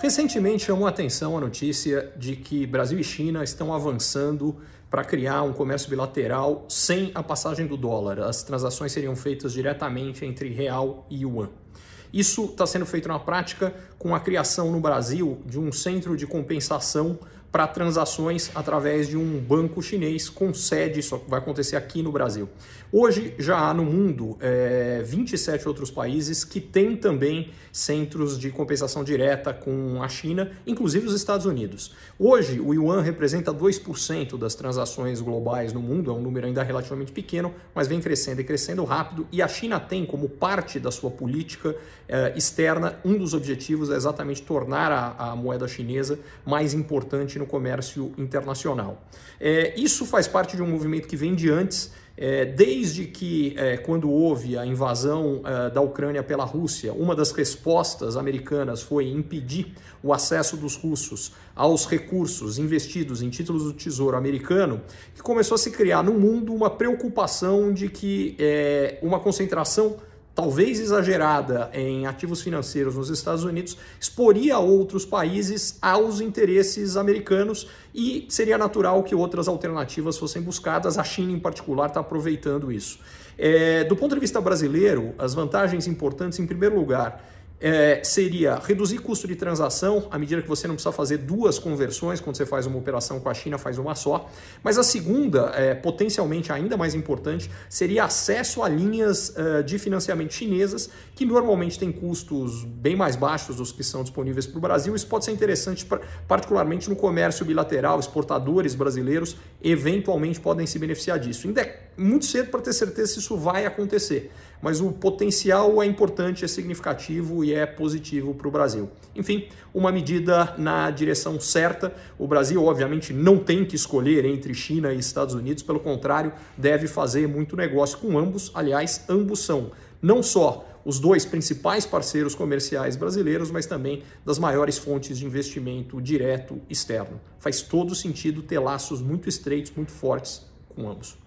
Recentemente chamou a atenção a notícia de que Brasil e China estão avançando para criar um comércio bilateral sem a passagem do dólar. As transações seriam feitas diretamente entre real e yuan. Isso está sendo feito na prática com a criação no Brasil de um centro de compensação para transações através de um banco chinês com sede, isso vai acontecer aqui no Brasil. Hoje já há no mundo é, 27 outros países que têm também centros de compensação direta com a China, inclusive os Estados Unidos. Hoje o yuan representa 2% das transações globais no mundo, é um número ainda relativamente pequeno, mas vem crescendo e crescendo rápido, e a China tem como parte da sua política é, externa, um dos objetivos é exatamente tornar a, a moeda chinesa mais importante no no comércio internacional. É, isso faz parte de um movimento que vem de antes, é, desde que, é, quando houve a invasão é, da Ucrânia pela Rússia, uma das respostas americanas foi impedir o acesso dos russos aos recursos investidos em títulos do Tesouro americano, que começou a se criar no mundo uma preocupação de que é, uma concentração talvez exagerada em ativos financeiros nos Estados Unidos, exporia outros países aos interesses americanos e seria natural que outras alternativas fossem buscadas. A China, em particular, está aproveitando isso. É, do ponto de vista brasileiro, as vantagens importantes, em primeiro lugar, é, seria reduzir custo de transação, à medida que você não precisa fazer duas conversões, quando você faz uma operação com a China, faz uma só. Mas a segunda, é, potencialmente ainda mais importante, seria acesso a linhas uh, de financiamento chinesas, que normalmente têm custos bem mais baixos dos que são disponíveis para o Brasil. Isso pode ser interessante, pra, particularmente no comércio bilateral, exportadores brasileiros eventualmente podem se beneficiar disso. É muito cedo para ter certeza se isso vai acontecer mas o potencial é importante, é significativo e é positivo para o Brasil. Enfim, uma medida na direção certa. O Brasil, obviamente, não tem que escolher entre China e Estados Unidos, pelo contrário, deve fazer muito negócio com ambos. Aliás, ambos são não só os dois principais parceiros comerciais brasileiros, mas também das maiores fontes de investimento direto externo. Faz todo sentido ter laços muito estreitos, muito fortes com ambos.